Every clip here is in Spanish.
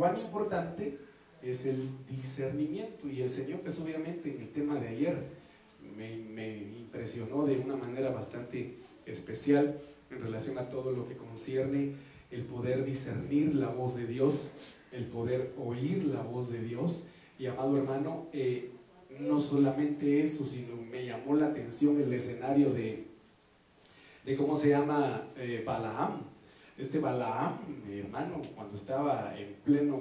cuán importante es el discernimiento. Y el Señor, pues obviamente en el tema de ayer, me, impresionó de una manera bastante especial en relación a todo lo que concierne el poder discernir la voz de Dios, el poder oír la voz de Dios. Y amado hermano, eh, no solamente eso, sino me llamó la atención el escenario de, de cómo se llama eh, Balaam. Este Balaam, mi hermano, cuando estaba en, pleno,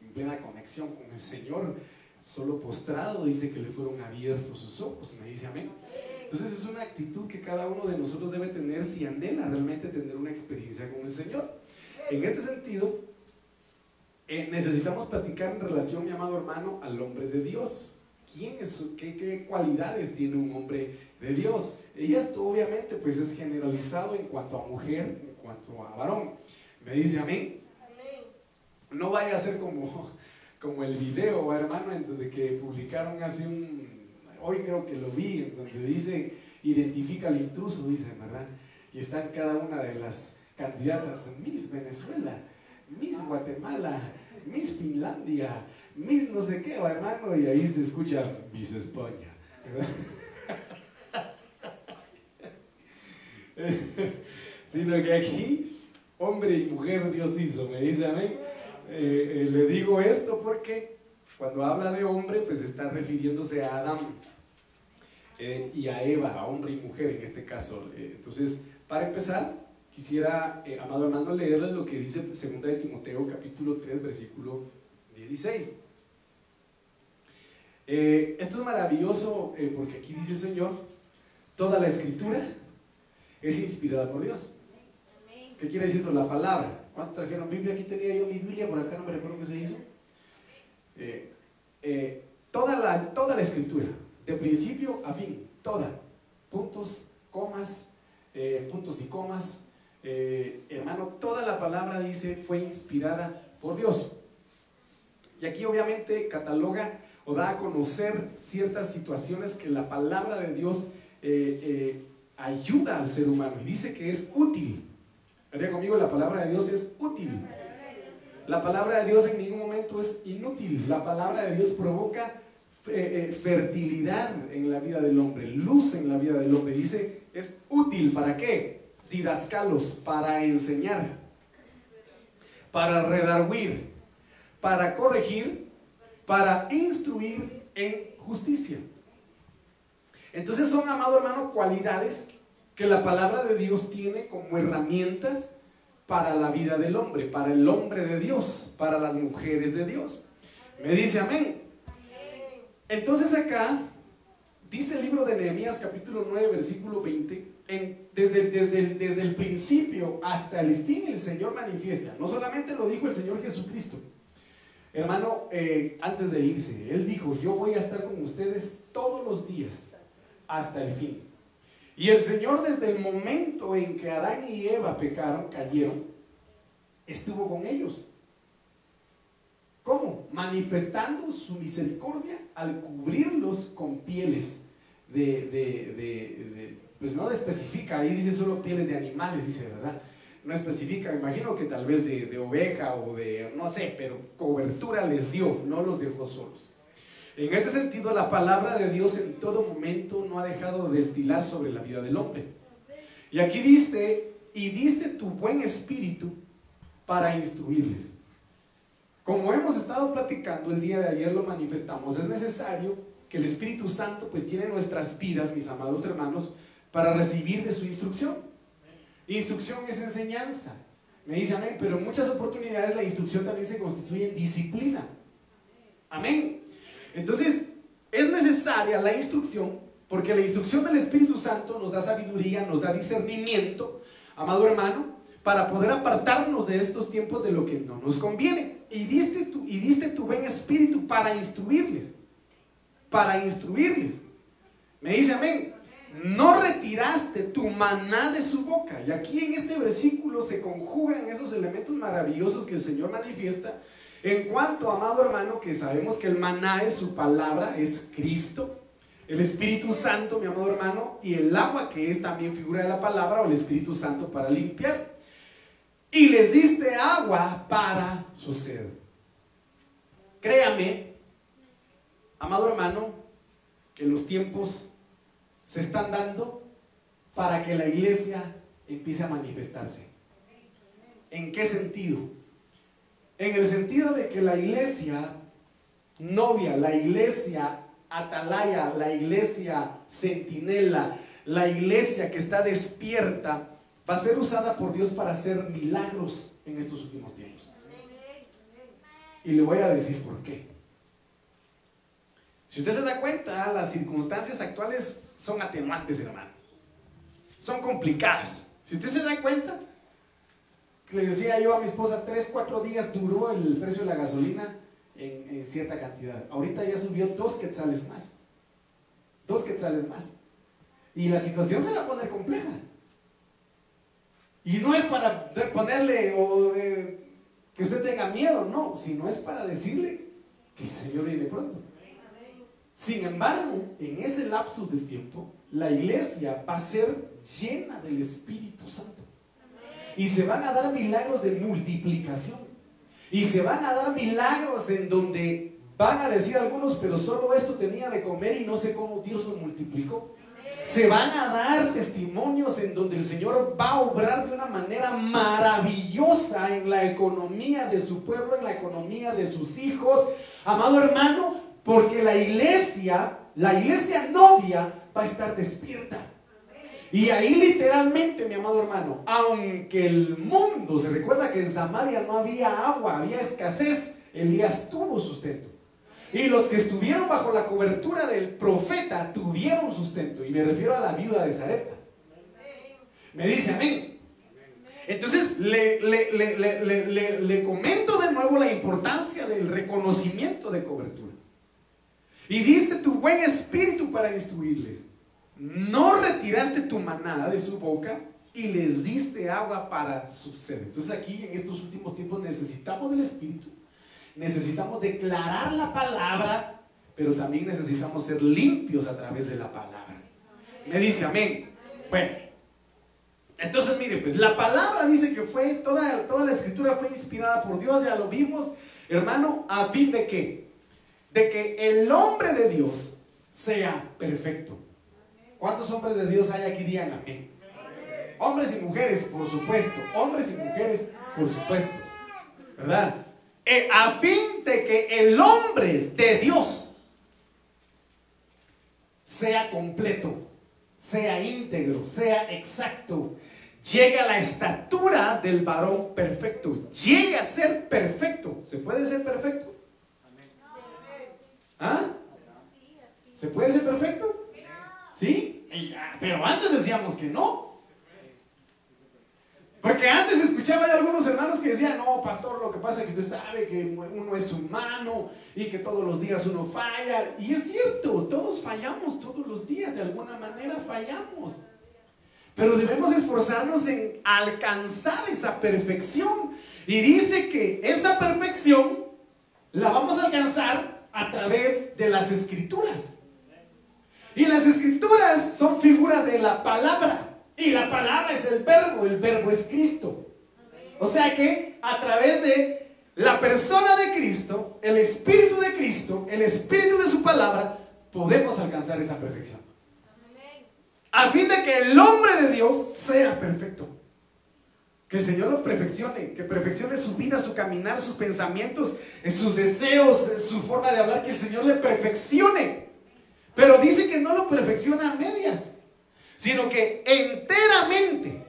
en plena conexión con el Señor, solo postrado, dice que le fueron abiertos sus ojos, me dice amén. Entonces es una actitud que cada uno de nosotros debe tener si anhela realmente tener una experiencia con el Señor. En este sentido, eh, necesitamos platicar en relación, mi amado hermano, al hombre de Dios. ¿Quién es, qué, qué, cualidades tiene un hombre de Dios? Y esto obviamente pues es generalizado en cuanto a mujer, cuanto a varón. Me dice amén. No vaya a ser como, como el video, hermano, en donde que publicaron hace un, hoy creo que lo vi, en donde dice, identifica al intruso, dice, ¿verdad? Y están cada una de las candidatas, Miss Venezuela, Miss Guatemala, Miss Finlandia, Miss no sé qué, hermano, y ahí se escucha Miss España. Sino que aquí, hombre y mujer Dios hizo, me dice amén. Eh, eh, le digo esto porque cuando habla de hombre, pues está refiriéndose a Adán eh, y a Eva, a hombre y mujer en este caso. entonces, para empezar, quisiera, amado hermano, leerle lo que dice 2 de Timoteo capítulo 3, versículo 16. Eh, esto es maravilloso porque aquí dice el Señor, toda la escritura es inspirada por Dios. ¿Qué quiere decir esto? La palabra. ¿Cuántos trajeron Biblia? Aquí tenía yo mi Biblia, por acá no me recuerdo qué se hizo. Eh, toda, la, toda la escritura, de principio a fin, toda. Puntos, comas, puntos y comas. hermano, toda la palabra dice fue inspirada por Dios. Y aquí obviamente cataloga o da a conocer ciertas situaciones que la palabra de Dios eh, eh, ayuda al ser humano y dice que es útil. Vería conmigo, la palabra de Dios es útil. La palabra de Dios en ningún momento es inútil. La palabra de Dios provoca eh, fertilidad en la vida del hombre, luz en la vida del hombre. Dice, es útil. ¿Para qué? Didascalos, para enseñar, para redarguir, para corregir para instruir en justicia. Entonces son, amado hermano, cualidades que la palabra de Dios tiene como herramientas para la vida del hombre, para el hombre de Dios, para las mujeres de Dios. Me dice amén. Entonces acá dice el libro de Nehemías capítulo 9 versículo 20, desde, desde, desde el principio hasta el fin el Señor manifiesta. No solamente lo dijo el Señor Jesucristo, Hermano, eh, antes de irse, él dijo, yo voy a estar con ustedes todos los días hasta el fin. Y el Señor desde el momento en que Adán y Eva pecaron, cayeron, estuvo con ellos. ¿Cómo? Manifestando su misericordia al cubrirlos con pieles de, de, de pues no especifica, ahí dice solo pieles de animales, dice, ¿verdad? no especifica, imagino que tal vez de, oveja o de, no sé, pero cobertura les dio, no los dejó solos. En este sentido, la palabra de Dios en todo momento no ha dejado de destilar sobre la vida del hombre. Y aquí diste, y diste tu buen espíritu para instruirles. Como hemos estado platicando el día de ayer, lo manifestamos, es necesario que el Espíritu Santo pues llene nuestras vidas, mis amados hermanos, para recibir de su instrucción. Instrucción es enseñanza. Me dice amén, pero en muchas oportunidades la instrucción también se constituye en disciplina. Amén. Entonces, es necesaria la instrucción porque la instrucción del Espíritu Santo nos da sabiduría, nos da discernimiento, amado hermano, para poder apartarnos de estos tiempos de lo que no nos conviene. Y diste tu, y diste tu buen espíritu para instruirles. Para instruirles. Me dice amén no retiraste tu maná de su boca. Y aquí en este versículo se conjugan esos elementos maravillosos que el Señor manifiesta. En cuanto, amado hermano, que sabemos que el maná es su palabra, es Cristo, el Espíritu Santo, mi amado hermano, y el agua que es también figura de la palabra o el Espíritu Santo para limpiar. Y les diste agua para su sed. Créame, amado hermano, que los tiempos se están dando para que la iglesia empiece a manifestarse. ¿En qué sentido? En el sentido de que la iglesia novia, la iglesia atalaya, la iglesia centinela, la iglesia que está despierta, va a ser usada por Dios para hacer milagros en estos últimos tiempos. Y le voy a decir por qué. Si usted se da cuenta, las circunstancias actuales son atenuantes, hermano. Son complicadas. Si usted se da cuenta, le decía yo a mi esposa, tres, cuatro días duró el precio de la gasolina en, cierta cantidad. Ahorita ya subió dos quetzales más. Dos quetzales más. Y la situación se va a poner compleja. Y no es para ponerle o que usted tenga miedo, no, sino es para decirle que el Señor viene pronto. Sin embargo, en ese lapsus de tiempo, la iglesia va a ser llena del Espíritu Santo. Y se van a dar milagros de multiplicación. Y se van a dar milagros en donde van a decir algunos, pero solo esto tenía de comer y no sé cómo Dios lo multiplicó. Se van a dar testimonios en donde el Señor va a obrar de una manera maravillosa en la economía de su pueblo, en la economía de sus hijos. Amado hermano, porque la iglesia, la iglesia novia va a estar despierta. Y ahí literalmente, mi amado hermano, aunque el mundo, se recuerda que en Samaria no había agua, había escasez, Elías tuvo sustento. Y los que estuvieron bajo la cobertura del profeta tuvieron sustento. Y me refiero a la viuda de Zarepta. Me dice amén. Entonces le, le, comento de nuevo la importancia del reconocimiento de cobertura. Y diste tu buen espíritu para instruirles. No retiraste tu manada de su boca y les diste agua para su sed. Entonces aquí en estos últimos tiempos necesitamos del espíritu necesitamos declarar la palabra, pero también necesitamos ser limpios a través de la palabra. Me dice amén. Bueno, entonces mire, pues la palabra dice que fue, toda, toda la escritura fue inspirada por Dios, ya lo vimos, hermano, a fin de que, de que el hombre de Dios sea perfecto. ¿Cuántos hombres de Dios hay aquí? Digan amén. Hombres y mujeres, por supuesto. Hombres y mujeres, por supuesto. ¿Verdad? Eh, a fin de que el hombre de Dios sea completo, sea íntegro, sea exacto, llegue a la estatura del varón perfecto, llegue a ser perfecto. ¿Se puede ser perfecto? ¿Ah? ¿Se puede ser perfecto? ¿Sí? Ah, pero antes decíamos que no. Porque antes escuchaba de algunos hermanos que decían, no, pastor, lo que pasa es que usted sabe que uno es humano y que todos los días uno falla. Y es cierto, todos fallamos todos los días, de alguna manera fallamos. Pero debemos esforzarnos en alcanzar esa perfección. Y dice que esa perfección la vamos a alcanzar a través de las escrituras. Y las escrituras son figura de la palabra. Y la palabra es el verbo, el verbo es Cristo. O sea que a través de la persona de Cristo, el Espíritu de Cristo, el Espíritu de su palabra, podemos alcanzar esa perfección. A fin de que el hombre de Dios sea perfecto. Que el Señor lo perfeccione, que perfeccione su vida, su caminar, sus pensamientos, sus deseos, su forma de hablar, que el Señor le perfeccione. Pero dice que no lo perfecciona a medias sino que enteramente,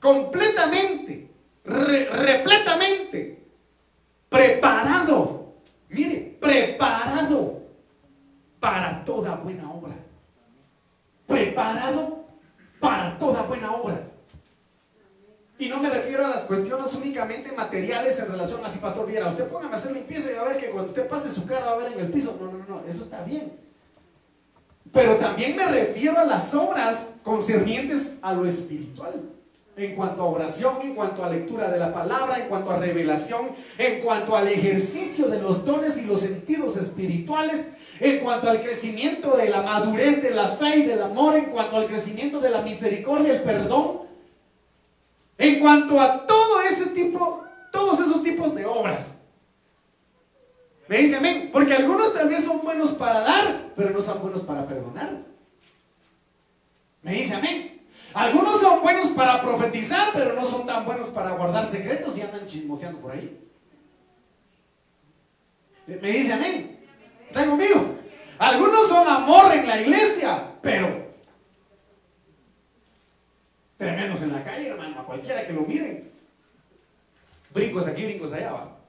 completamente, repletamente, preparado, mire, preparado para toda buena obra. Preparado para toda buena obra. Y no me refiero a las cuestiones únicamente materiales en relación a si pastor viera, usted póngame a hacer limpieza y va a ver que cuando usted pase su cara va a ver en el piso. No, no, no, eso está bien. Pero también me refiero a las obras concernientes a lo espiritual. En cuanto a oración, en cuanto a lectura de la palabra, en cuanto a revelación, en cuanto al ejercicio de los dones y los sentidos espirituales, en cuanto al crecimiento de la madurez de la fe y del amor, en cuanto al crecimiento de la misericordia, el perdón, en cuanto a todo ese tipo, todos esos tipos de obras. Me dice amén. Porque algunos tal vez son buenos para dar, pero no son buenos para perdonar. Me dice amén. Algunos son buenos para profetizar, pero no son tan buenos para guardar secretos y andan chismoseando por ahí. Me dice amén. ¿Están conmigo? Algunos son amor en la iglesia, pero tremendos en la calle, hermano, a cualquiera que lo miren. Brincos aquí, brincos allá, va.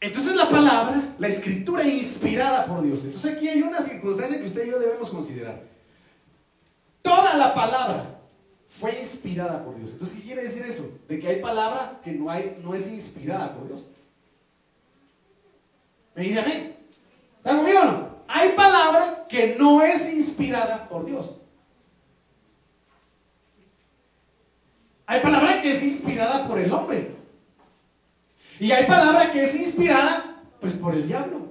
Entonces la palabra, la escritura inspirada por Dios. Entonces aquí hay una circunstancia que usted y yo debemos considerar. Toda la palabra fue inspirada por Dios. Entonces, ¿qué quiere decir eso? De que hay palabra que no, hay, no es inspirada por Dios. ¿Me dice amén? ¿Está conmigo o no? Hay palabra que no es inspirada por Dios. Hay palabra que es inspirada por el hombre. Y hay palabra que es inspirada, pues, por el diablo.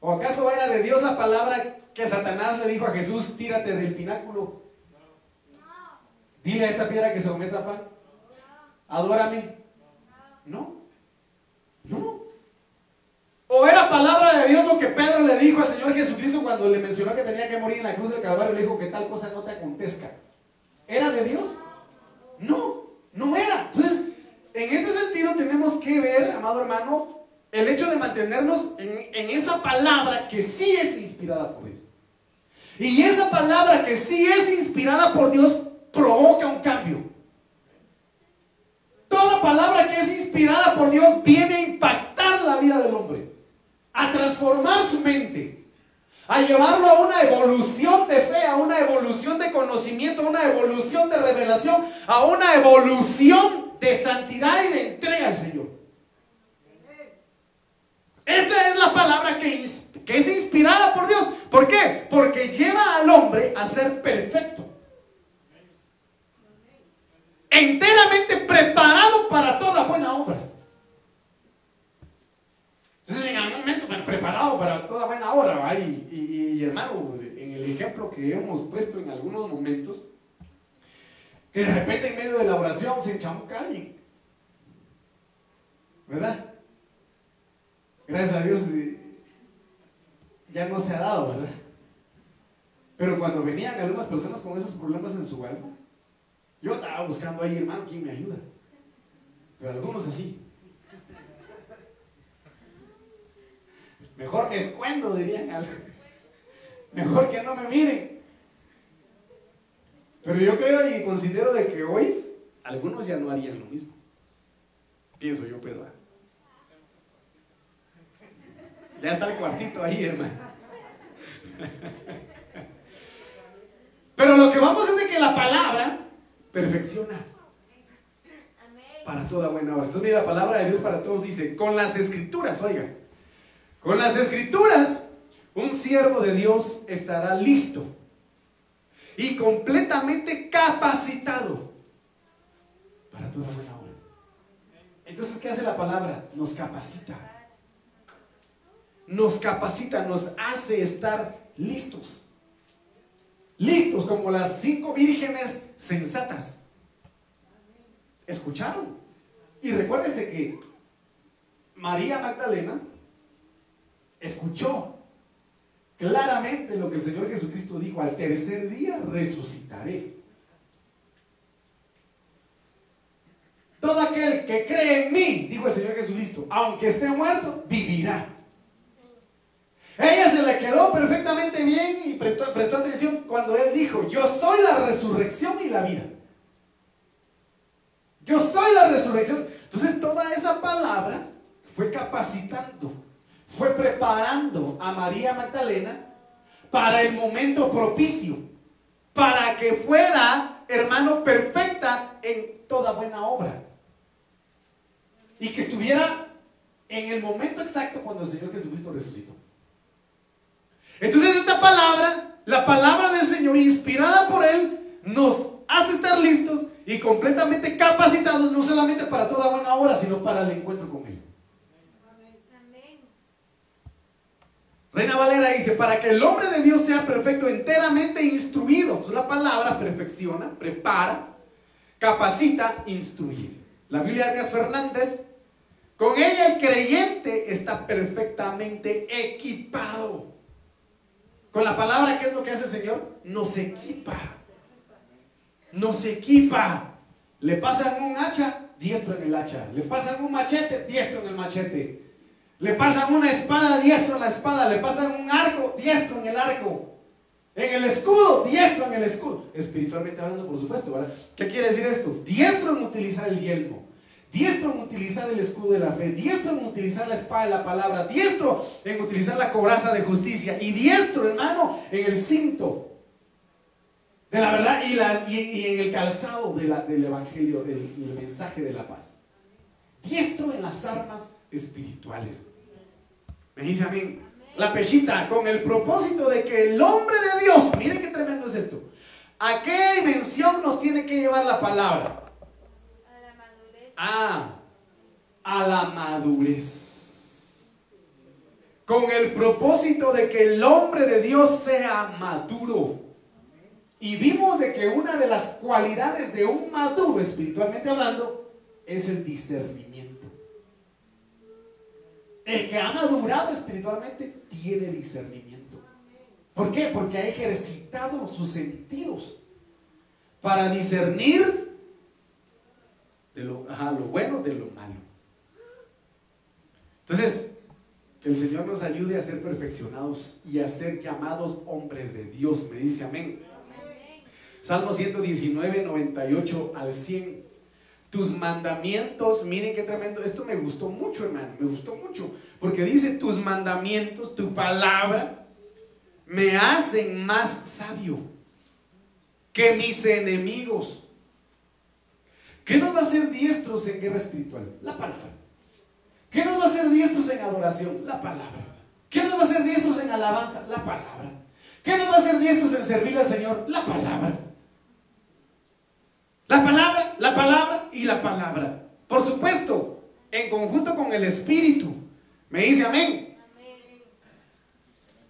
¿O acaso era de Dios la palabra que Satanás le dijo a Jesús, tírate del pináculo? Dile a esta piedra que se convierta a pan. Adórame. No. No. ¿O era palabra de Dios lo que Pedro le dijo al Señor Jesucristo cuando le mencionó que tenía que morir en la cruz del Calvario? Le dijo que tal cosa no te acontezca. ¿Era de Dios? No, no era. Entonces, en este sentido tenemos que ver, amado hermano, el hecho de mantenernos en, esa palabra que sí es inspirada por Dios. Y esa palabra que sí es inspirada por Dios provoca un cambio. Toda palabra que es inspirada por Dios viene a impactar la vida del hombre, a transformar su mente, a llevarlo a una evolución de fe, a una evolución de conocimiento, a una evolución de revelación, a una evolución de santidad y de entrega al Señor. Esa es la palabra que, es inspirada por Dios. ¿Por qué? Porque lleva al hombre a ser perfecto. Enteramente preparado para toda buena obra. Entonces, en algún momento, preparado para toda buena obra, y, hermano, en el ejemplo que hemos puesto en algunos momentos, de repente en medio de la oración se enchamuca alguien. ¿Verdad? Gracias a Dios ya no se ha dado, ¿verdad? Pero cuando venían algunas personas con esos problemas en su alma, yo estaba buscando ahí, hermano, ¿quién me ayuda? Pero algunos así. Mejor me escuendo, dirían. Mejor que no me miren. Pero yo creo y considero de que hoy algunos ya no harían lo mismo. Pienso yo, Pedro. Ya está el cuartito ahí, hermano. Pero lo que vamos es de que la palabra perfecciona para toda buena obra. Entonces, mira, la palabra de Dios para todos dice, con las escrituras, oiga, con las escrituras, un siervo de Dios estará listo y completamente capacitado para toda buena obra. Entonces, ¿qué hace la palabra? Nos capacita. Nos capacita, nos hace estar listos. Listos como las cinco vírgenes sensatas. ¿Escucharon? Y recuérdese que María Magdalena escuchó claramente lo que el Señor Jesucristo dijo, al tercer día resucitaré. Todo aquel que cree en mí, dijo el Señor Jesucristo, aunque esté muerto, vivirá. Ella se le quedó perfectamente bien y prestó, prestó, atención cuando él dijo, yo soy la resurrección y la vida. Yo soy la resurrección. Entonces toda esa palabra fue capacitando fue preparando a María Magdalena para el momento propicio, para que fuera, hermano, perfecta en toda buena obra. Y que estuviera en el momento exacto cuando el Señor Jesucristo resucitó. Entonces esta palabra, la palabra del Señor, inspirada por Él, nos hace estar listos y completamente capacitados, no solamente para toda buena obra, sino para el encuentro con Él. Reina Valera dice, para que el hombre de Dios sea perfecto, enteramente instruido. La palabra perfecciona, prepara, capacita, instruye. La Biblia de Fernández Con ella el creyente está perfectamente equipado. Con la palabra, ¿qué es lo que hace el Señor? Nos equipa. Nos equipa. Le pasan un hacha, diestro en el hacha. Le pasan un machete, diestro en el machete. Le pasan una espada, diestro en la espada. Le pasan un arco, diestro en el arco. En el escudo, diestro en el escudo. Espiritualmente hablando, por supuesto, ¿verdad? ¿Qué quiere decir esto? Diestro en utilizar el yelmo. Diestro en utilizar el escudo de la fe, diestro en utilizar la espada de la palabra, diestro en utilizar la cobraza de justicia y diestro, hermano, en el cinto de la verdad y, la, y, en el calzado del evangelio, del, del mensaje de la paz. Diestro en las armas espirituales. Me dice a mí, la pechita, con el propósito de que el hombre de Dios, miren qué tremendo es esto, ¿a qué dimensión nos tiene que llevar la palabra? A la madurez. Ah, a la madurez. Con el propósito de que el hombre de Dios sea maduro. Y vimos de que una de las cualidades de un maduro espiritualmente hablando es el discernimiento. El que ha madurado espiritualmente tiene discernimiento. ¿Por qué? Porque ha ejercitado sus sentidos para discernir de lo, bueno de lo malo. Entonces, que el Señor nos ayude a ser perfeccionados y a ser llamados hombres de Dios. Me dice amén. Salmo 119, 98 al 100. Tus mandamientos, miren qué tremendo. Esto me gustó mucho, hermano. Me gustó mucho. Porque dice, tus mandamientos, tu palabra, me hacen más sabio que mis enemigos. ¿Qué nos va a hacer diestros en guerra espiritual? La palabra. ¿Qué nos va a hacer diestros en adoración? La palabra. ¿Qué nos va a hacer diestros en alabanza? La palabra. ¿Qué nos va a hacer diestros en servir al Señor? La palabra. La palabra, la palabra y la palabra. Por supuesto, en conjunto con el Espíritu. Me dice amén.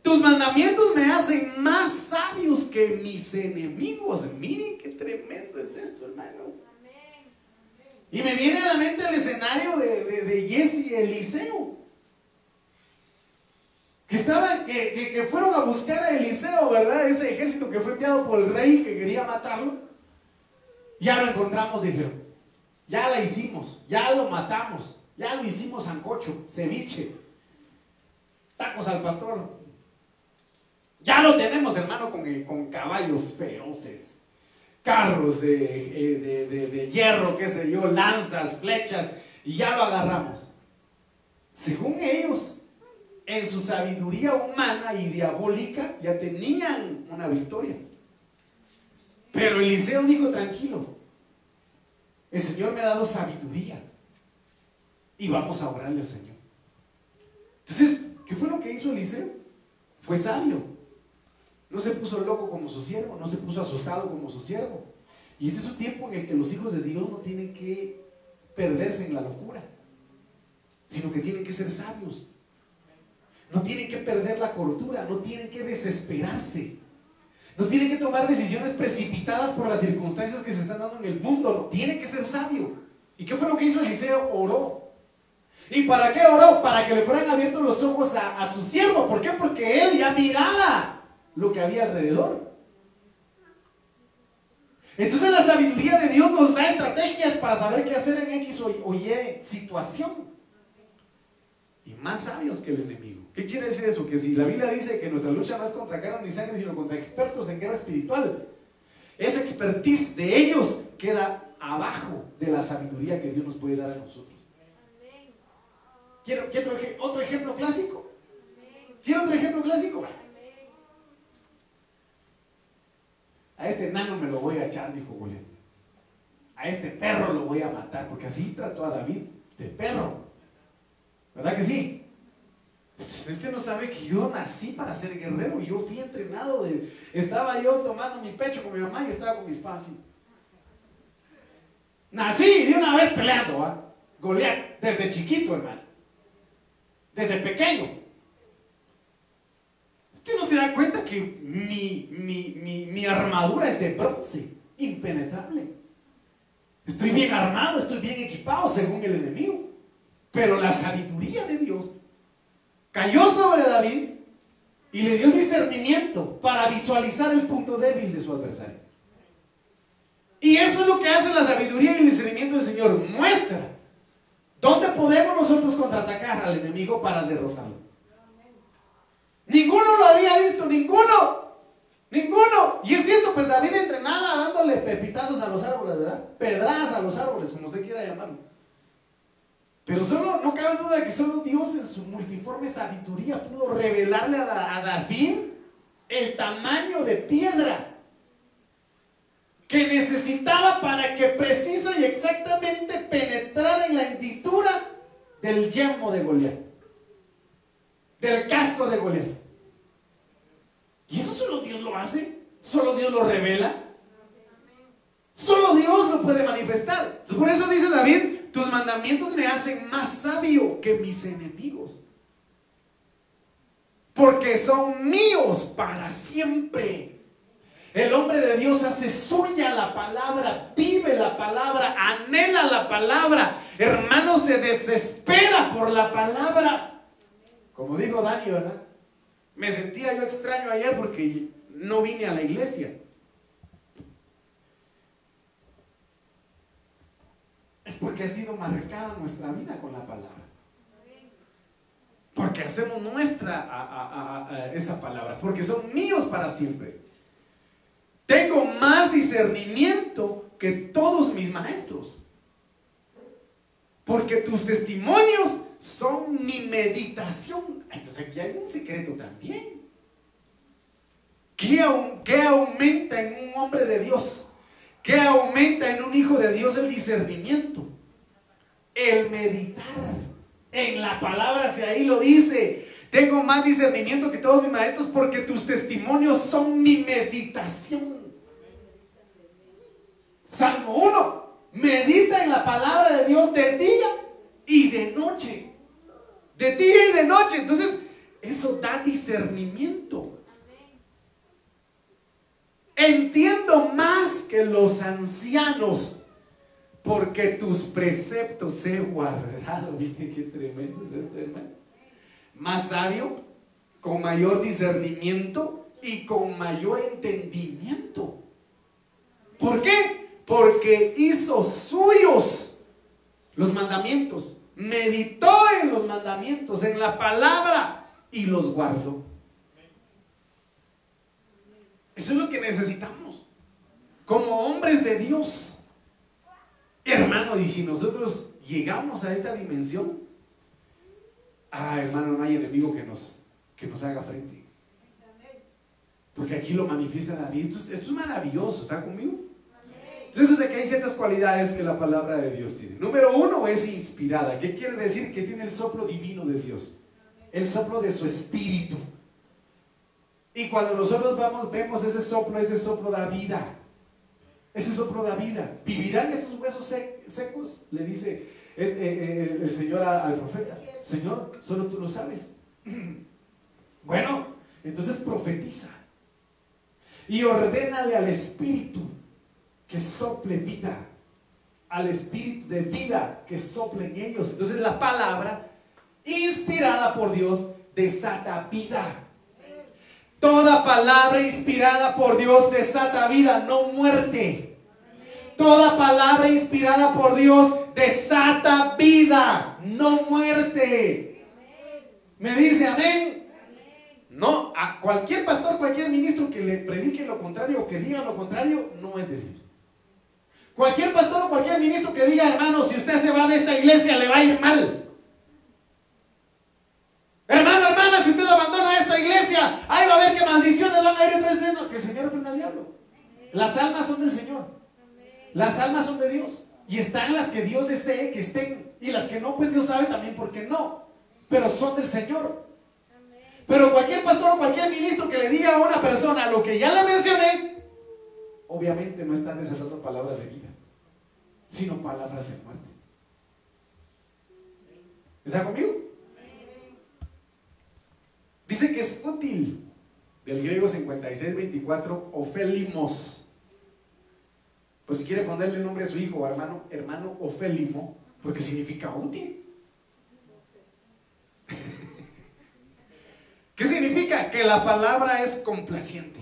Tus mandamientos me hacen más sabios que mis enemigos. Miren qué tremendo es esto, hermano. Y me viene a la mente el escenario de, de, Jesse y Eliseo. Que, estaban, que, que fueron a buscar a Eliseo, ¿verdad? Ese ejército que fue enviado por el rey que quería matarlo. Ya lo encontramos, dijeron. Ya la hicimos, ya lo matamos, ya lo hicimos sancocho, ceviche, tacos al pastor. Ya lo tenemos, hermano, con, con caballos feroces, carros de, eh, de, de, hierro, qué sé yo, lanzas, flechas, y ya lo agarramos. Según ellos, en su sabiduría humana y diabólica, ya tenían una victoria. Pero Eliseo dijo, tranquilo, el Señor me ha dado sabiduría y vamos a orarle al Señor. Entonces, ¿qué fue lo que hizo Eliseo? Fue sabio. No se puso loco como su siervo, no se puso asustado como su siervo. Y este es un tiempo en el que los hijos de Dios no tienen que perderse en la locura, sino que tienen que ser sabios. No tienen que perder la cordura, no tienen que desesperarse. No tiene que tomar decisiones precipitadas por las circunstancias que se están dando en el mundo. tiene que ser sabio. ¿Y qué fue lo que hizo Eliseo? Oró. ¿Y para qué oró? Para que le fueran abiertos los ojos a, a su siervo. ¿Por qué? Porque él ya miraba lo que había alrededor. Entonces la sabiduría de Dios nos da estrategias para saber qué hacer en X o Y situación. Y más sabios que el enemigo. ¿Qué quiere decir eso? Que si la Biblia dice que nuestra lucha no es contra carne ni sangre, sino contra expertos en guerra espiritual, esa expertise de ellos queda abajo de la sabiduría que Dios nos puede dar a nosotros. ¿Quiero, otro ejemplo clásico? ¿Quiero otro ejemplo clásico? A este nano me lo voy a echar, dijo Goliat. A este perro lo voy a matar, porque así trató a David, de perro. ¿Verdad que sí? Este no sabe que yo nací para ser guerrero. Yo fui entrenado de. Estaba yo tomando mi pecho con mi mamá y estaba con mis padres Nací de una vez peleando, ¿va? Goliat, desde chiquito, hermano. Desde pequeño. Usted no se da cuenta que mi, mi, mi armadura es de bronce, impenetrable. Estoy bien armado, estoy bien equipado según el enemigo. Pero la sabiduría de Dios cayó sobre David y le dio discernimiento para visualizar el punto débil de su adversario. Y eso es lo que hace la sabiduría y el discernimiento del Señor. Muestra dónde podemos nosotros contraatacar al enemigo para derrotarlo. Ninguno lo había visto, ninguno. Ninguno. Y es cierto, pues David entrenaba dándole pepitazos a los árboles, ¿verdad? Pedras a los árboles, como se quiera llamarlo. Pero solo, no cabe duda de que solo Dios en su multiforme sabiduría pudo revelarle a, David el tamaño de piedra que necesitaba para que precisa y exactamente penetrara en la hendidura del yelmo de Goliat, del casco de Goliat. Y eso solo Dios lo hace, solo Dios lo revela, solo Dios lo puede manifestar. Por eso dice David, tus mandamientos me hacen más sabio que mis enemigos. Porque son míos para siempre. El hombre de Dios hace suya la palabra, vive la palabra, anhela la palabra. Hermano, se desespera por la palabra. Como dijo Dani, ¿verdad? Me sentía yo extraño ayer porque no vine a la iglesia. Porque ha sido marcada nuestra vida con la palabra. Porque hacemos nuestra esa palabra, porque son míos para siempre. Tengo más discernimiento que todos mis maestros. Porque tus testimonios son mi meditación. Entonces aquí hay un secreto también. ¿Qué, ¿Qué aumenta en un hombre de Dios? ¿Qué aumenta en un hijo de Dios el discernimiento? El meditar en la palabra, si ahí lo dice. Tengo más discernimiento que todos mis maestros porque tus testimonios son mi meditación. Salmo 1. Medita en la palabra de Dios de día y de noche. De día y de noche. Entonces, eso da discernimiento. Entiendo más que los ancianos, porque tus preceptos he guardado. Miren qué tremendo es este hermano. Más sabio, con mayor discernimiento y con mayor entendimiento. ¿Por qué? Porque hizo suyos los mandamientos, meditó en los mandamientos, en la palabra y los guardó. Eso es lo que necesitamos. Como hombres de Dios. Hermano, y si nosotros llegamos a esta dimensión, ah, hermano, no hay enemigo que nos, que nos haga frente. Porque aquí lo manifiesta David. Esto es, maravilloso, ¿está conmigo? Entonces, de que hay ciertas cualidades que la palabra de Dios tiene. Número uno es inspirada. ¿Qué quiere decir? Que tiene el soplo divino de Dios. El soplo de su espíritu. Y cuando nosotros vamos, vemos ese soplo, ese soplo da vida. Ese soplo da vida. ¿Vivirán estos huesos secos? Le dice eh, eh, el Señor al profeta. Señor, solo tú lo sabes. bueno, entonces profetiza. Y ordénale al Espíritu que sople vida. Al Espíritu de vida que sople en ellos. Entonces la palabra, inspirada por Dios, desata vida. Toda palabra inspirada por Dios desata vida, no muerte. Toda palabra inspirada por Dios desata vida, no muerte. Me dice amén. No, a cualquier pastor, cualquier ministro que le predique lo contrario o que diga lo contrario, no es de Dios. Cualquier pastor o cualquier ministro que diga, hermano, si usted se va de esta iglesia, le va a ir mal. Si usted abandona esta iglesia, ahí va a ver qué maldiciones van a ir detrás de Que el Señor prenda al diablo. Las almas son del Señor. Las almas son de Dios. Y están las que Dios desee que estén. Y las que no, pues Dios sabe también por qué no. Pero son del Señor. Pero cualquier pastor o cualquier ministro que le diga a una persona lo que ya le mencioné, obviamente no están desatando palabras de vida, sino palabras de muerte. ¿Está conmigo? útil, del griego 5624, Ofelimos. Pues si quiere ponerle nombre a su hijo, o hermano, hermano Ofélimo, porque significa útil. ¿Qué significa? Que la palabra es complaciente.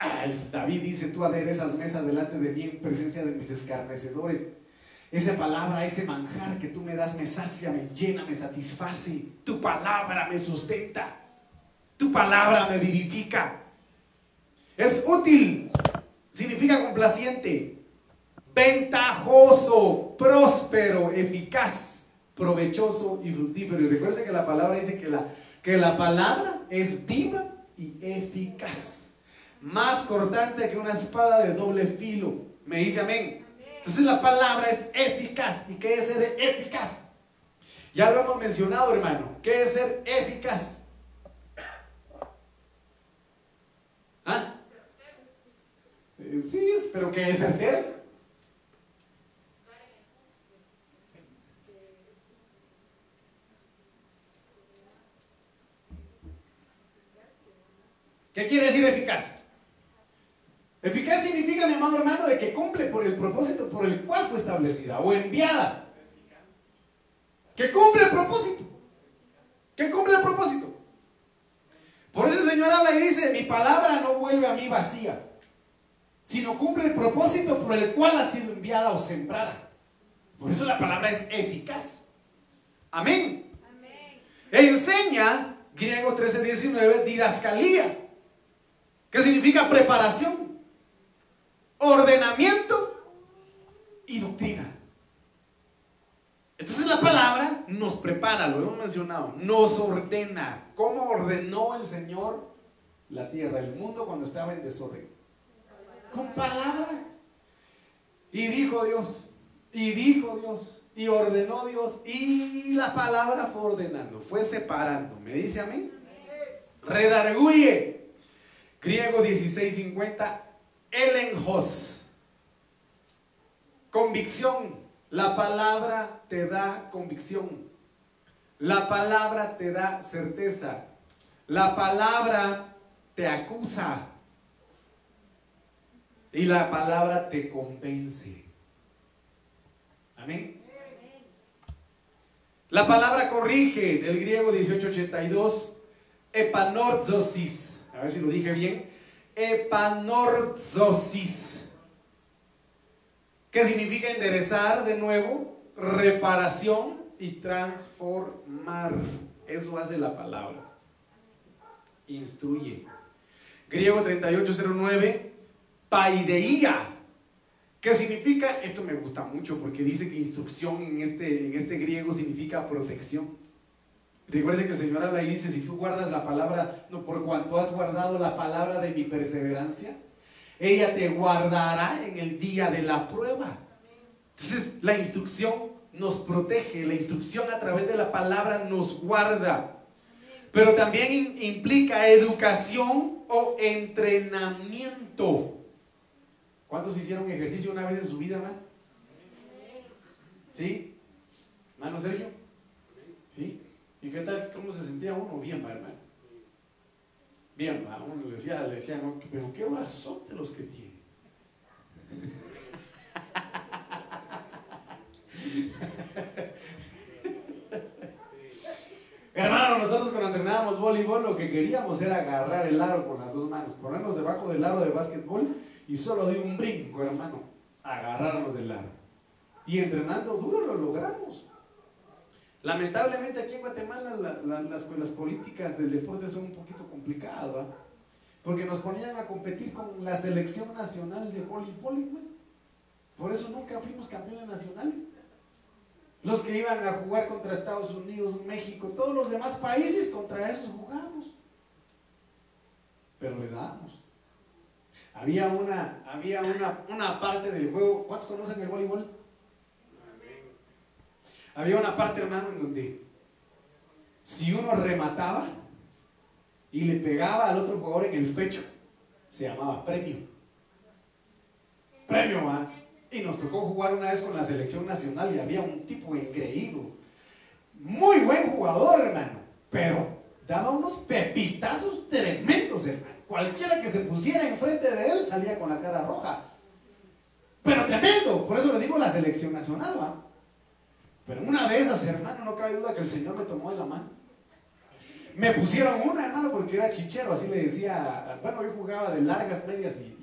Ah, David dice, tú aderezas mesa delante de mí en presencia de mis escarnecedores. Esa palabra, ese manjar que tú me das me sacia, me llena, me satisface. Tu palabra me sustenta. Tu palabra me vivifica. Es útil. Significa complaciente. Ventajoso, próspero, eficaz, provechoso y fructífero. Y recuerden que la palabra dice que la, que la palabra es viva y eficaz más cortante que una espada de doble filo. Me dice amén. Entonces la palabra es eficaz. ¿Y qué es ser eficaz? Ya lo hemos mencionado, hermano. ¿Qué es ser eficaz? ¿Ah? Eh, sí, pero ¿qué es certero? ¿Qué quiere decir eficaz? Eficaz significa, mi amado hermano, de que cumple por el propósito por el cual fue establecida o enviada. Que cumple el propósito. Que cumple el propósito. Por eso el Señor habla y dice, mi palabra no vuelve a mí vacía, sino cumple el propósito por el cual ha sido enviada o sembrada. Por eso la palabra es eficaz. Amén. Amén. Enseña, griego 13:19, didascalía, que significa preparación ordenamiento y doctrina. Entonces la palabra nos prepara, lo hemos mencionado, nos ordena. ¿Cómo ordenó el Señor la tierra, el mundo cuando estaba en desorden? Con palabra. Y dijo Dios, y dijo Dios, y ordenó Dios, y la palabra fue ordenando, fue separando. ¿Me dice a mí? Redarguye. Griego 1650 Elenjos. Convicción. La palabra te da convicción. La palabra te da certeza. La palabra te acusa. Y la palabra te convence. Amén. La palabra corrige, del griego 1882, epanorzosis. A ver si lo dije bien epanorzosis, que significa enderezar de nuevo, reparación y transformar. Eso hace la palabra. Instruye. Griego 3809, paideía. ¿Qué significa? Esto me gusta mucho porque dice que instrucción en este, en este griego significa protección. Recuerde que el Señor habla y dice, si tú guardas la palabra, no, por cuanto has guardado la palabra de mi perseverancia, ella te guardará en el día de la prueba. Entonces, la instrucción nos protege, la instrucción a través de la palabra nos guarda. Pero también implica educación o entrenamiento. ¿Cuántos hicieron ejercicio una vez en su vida, hermano? ¿Sí? ¿Mano Sergio? ¿Sí? ¿Y qué tal? ¿Cómo se sentía uno? Bien, hermano. Bien, va. Uno le decía, le decía, no, pero qué brazote los que tiene. Hermano, nosotros cuando entrenábamos voleibol lo que queríamos era agarrar el aro con las dos manos, ponernos debajo del aro de básquetbol y solo de un brinco, hermano, agarrarnos del aro. Y entrenando duro lo logramos. Lamentablemente aquí en Guatemala las, políticas del deporte son un poquito complicadas, porque nos ponían a competir con la selección nacional de voleibol. Por eso nunca fuimos campeones nacionales. Los que iban a jugar contra Estados Unidos, México, todos los demás países, contra esos jugamos. Pero les dábamos. Había una, había una, una parte del juego. ¿Cuántos conocen el voleibol? Había una parte, hermano, en donde si uno remataba y le pegaba al otro jugador en el pecho, se llamaba premio. Premio, ¿va? Y nos tocó jugar una vez con la selección nacional y había un tipo engreído. Muy buen jugador, hermano. Pero daba unos pepitazos tremendos, hermano. Cualquiera que se pusiera enfrente de él salía con la cara roja. Pero tremendo. Por eso le digo la selección nacional, ¿va? Pero una de esas, hermano, no cabe duda que el Señor le tomó de la mano. Me pusieron una, hermano, porque era chichero, así le decía. Bueno, yo jugaba de largas, medias y,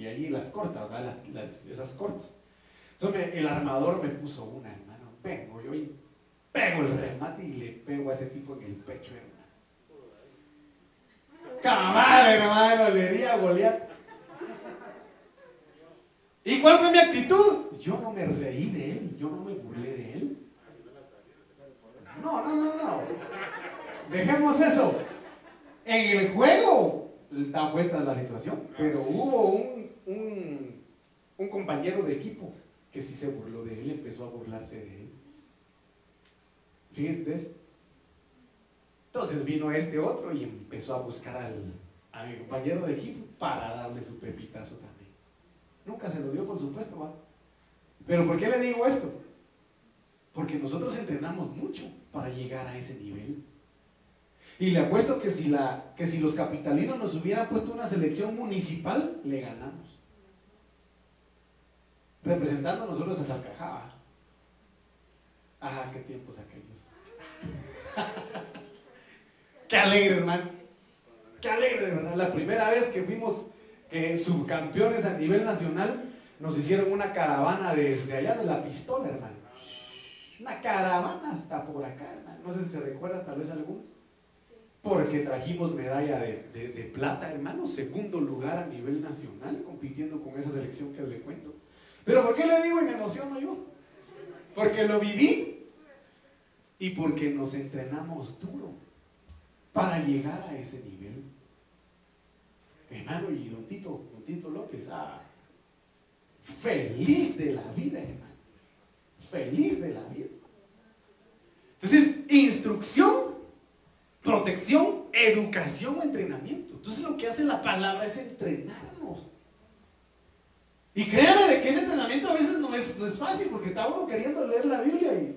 y, ahí las cortas, Las, esas cortas. Entonces el armador me puso una, hermano. Vengo yo y pego el remate y le pego a ese tipo en el pecho, hermano. Cabal, hermano, le di a Goliat. ¿Y cuál fue mi actitud? Yo no me reí de él, yo no me burlé de él. No, no, no, no. Dejemos eso. En el juego da vuelta la situación, pero hubo un, un, compañero de equipo que si se burló de él, empezó a burlarse de él. Fíjense. Entonces vino este otro y empezó a buscar al, a mi compañero de equipo para darle su pepitazo también. Nunca se lo dio, por supuesto, ¿va? Pero ¿por qué le digo esto? Porque nosotros entrenamos mucho para llegar a ese nivel. Y le apuesto que si, la, que si los capitalinos nos hubieran puesto una selección municipal, le ganamos representando a nosotros a Salcajaba. Ah, qué tiempos aquellos. qué alegre, hermano. Qué alegre, de verdad. La primera vez que fuimos subcampeones a nivel nacional, nos hicieron una caravana desde allá de la pistola, hermano. Una caravana hasta por acá, hermano. No sé si se recuerda tal vez algunos. Porque trajimos medalla de, de plata, hermano, segundo lugar a nivel nacional, compitiendo con esa selección que le cuento. Pero ¿por qué le digo y me emociono yo? Porque lo viví y porque nos entrenamos duro para llegar a ese nivel. Hermano, y don Tito, don Tito López, ah, feliz de la vida, hermano. Feliz de la vida. Entonces, instrucción, protección, educación, entrenamiento. Entonces, lo que hace la palabra es entrenarnos. Y créeme de que ese entrenamiento a veces no es, no es fácil, porque está uno queriendo leer la Biblia y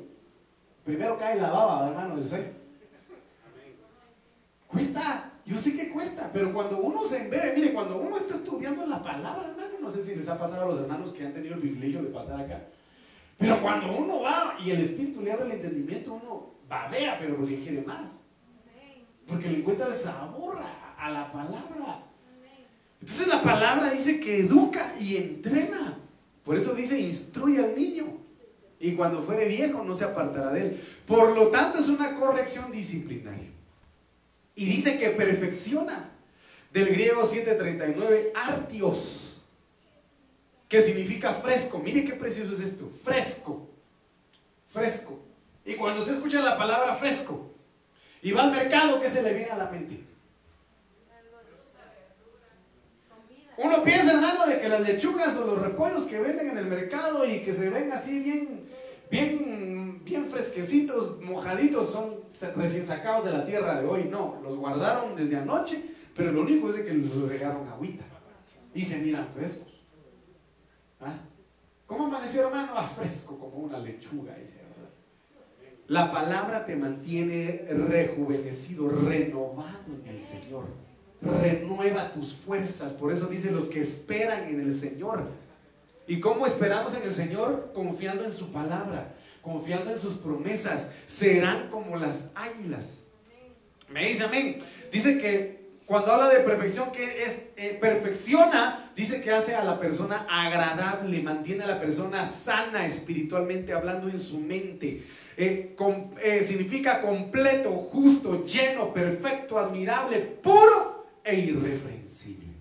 primero cae la baba, hermano, del sueño. Cuesta, yo sé que cuesta, pero cuando uno se embebe, mire, cuando uno está estudiando la palabra, hermano, no sé si les ha pasado a los hermanos que han tenido el privilegio de pasar acá, pero cuando uno va y el Espíritu le abre el entendimiento, uno babea, pero porque quiere más. Porque le encuentra el sabor a la palabra. Entonces la palabra dice que educa y entrena. Por eso dice instruye al niño. Y cuando fuere viejo no se apartará de él. Por lo tanto es una corrección disciplinaria. Y dice que perfecciona. Del griego 739, artios. Que significa fresco. Mire qué precioso es esto. Fresco. Fresco. Y cuando usted escucha la palabra fresco y va al mercado, ¿qué se le viene a la mente? Uno piensa, hermano, de que las lechugas o los repollos que venden en el mercado y que se ven así bien, bien, bien fresquecitos, mojaditos, son recién sacados de la tierra de hoy. No, los guardaron desde anoche, pero lo único es de que les regaron agüita y se miran frescos. ¿Ah? ¿Cómo amaneció, hermano? Ah, fresco como una lechuga, dice, ¿verdad? La palabra te mantiene rejuvenecido, renovado en el Señor renueva tus fuerzas. Por eso dice los que esperan en el Señor. ¿Y cómo esperamos en el Señor? Confiando en su palabra, confiando en sus promesas. Serán como las águilas. Me dice amén. Dice que cuando habla de perfección, que es eh, perfecciona, dice que hace a la persona agradable, mantiene a la persona sana espiritualmente, hablando en su mente. Eh, eh, significa completo, justo, lleno, perfecto, admirable, puro e irreprensible.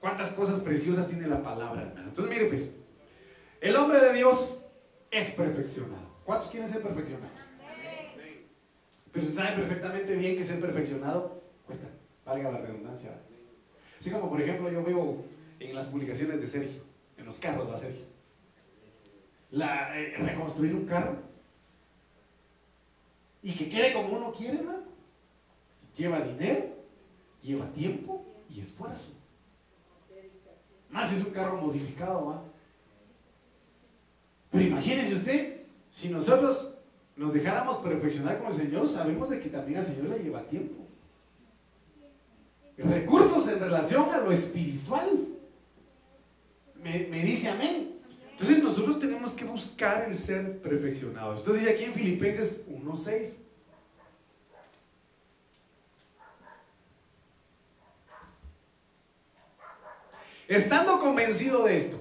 ¿Cuántas cosas preciosas tiene la palabra, hermano? Entonces, mire, pues, el hombre de Dios es perfeccionado. ¿Cuántos quieren ser perfeccionados? Pero saben perfectamente bien que ser perfeccionado cuesta, valga la redundancia. Así como, por ejemplo, yo veo en las publicaciones de Sergio, en los carros va Sergio, la, eh, reconstruir un carro y que quede como uno quiere, hermano. Lleva dinero, lleva tiempo y esfuerzo. Más es un carro modificado, ¿va? Pero imagínese usted, si nosotros nos dejáramos perfeccionar con el Señor, sabemos de que también al Señor le lleva tiempo. Recursos en relación a lo espiritual. Me, dice amén. Entonces nosotros tenemos que buscar el ser perfeccionados. Esto dice aquí en Filipenses 1.6. estando convencido de esto,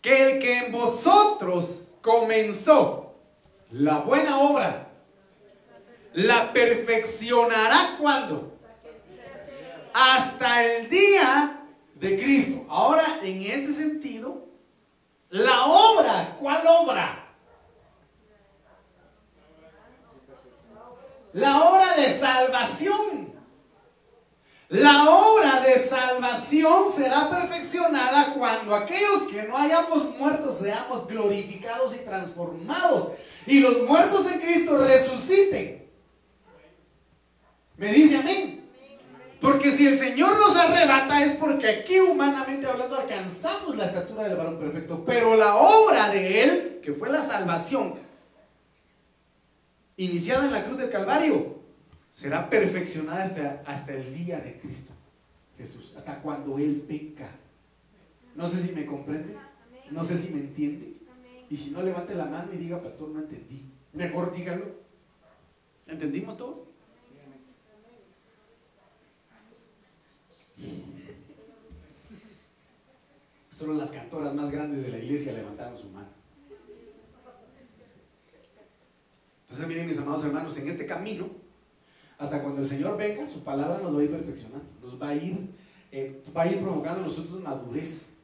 que el que en vosotros comenzó la buena obra, la perfeccionará cuando? Hasta el día de Cristo. Ahora, en este sentido, la obra, ¿cuál obra? La obra de salvación. La obra de salvación será perfeccionada cuando aquellos que no hayamos muerto seamos glorificados y transformados. Y los muertos en Cristo resuciten. Me dice amén. Porque si el Señor nos arrebata es porque aquí humanamente hablando alcanzamos la estatura del varón perfecto. Pero la obra de Él, que fue la salvación, iniciada en la cruz del Calvario, será perfeccionada hasta, hasta el día de Cristo Jesús, hasta cuando Él venga. No sé si me comprende, no sé si me entiende. Y si no, levante la mano y diga, pastor, no entendí. Mejor dígalo. ¿Entendimos todos? Solo las cantoras más grandes de la iglesia levantaron su mano. Entonces, miren, mis amados hermanos, en este camino, hasta cuando el Señor venga, su palabra nos va a ir perfeccionando, nos va a ir, eh, va a ir provocando en nosotros madurez.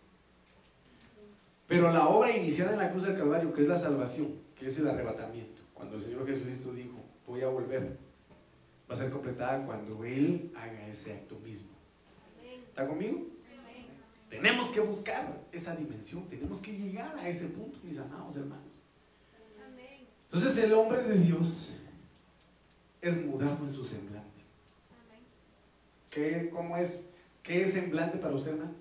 Pero la obra iniciada en la cruz del Calvario, que es la salvación, que es el arrebatamiento, cuando el Señor Jesucristo dijo, voy a volver, va a ser completada cuando Él haga ese acto mismo. ¿Está conmigo? Tenemos que buscar esa dimensión, tenemos que llegar a ese punto, mis amados hermanos. Entonces el hombre de Dios es mudado en su semblante. ¿Qué, cómo es, ¿Qué es semblante para usted, hermano?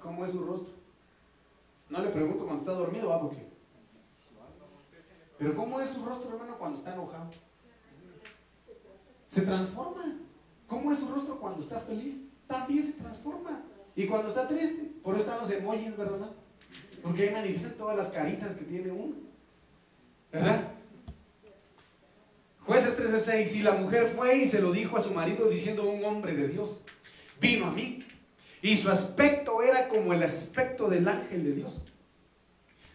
¿Cómo es su rostro? No le pregunto cuando está dormido, ¿va? qué? Pero ¿cómo es su rostro, hermano, cuando está enojado? Se transforma. ¿Cómo es su rostro cuando está feliz? También se transforma. Y cuando está triste, por eso están los emojis, ¿verdad? Porque ahí manifiestan todas las caritas que tiene uno. ¿Verdad? Jueces 13:6, si la mujer fue y se lo dijo a su marido diciendo un hombre de Dios, vino a mí y su aspecto era como el aspecto del ángel de Dios.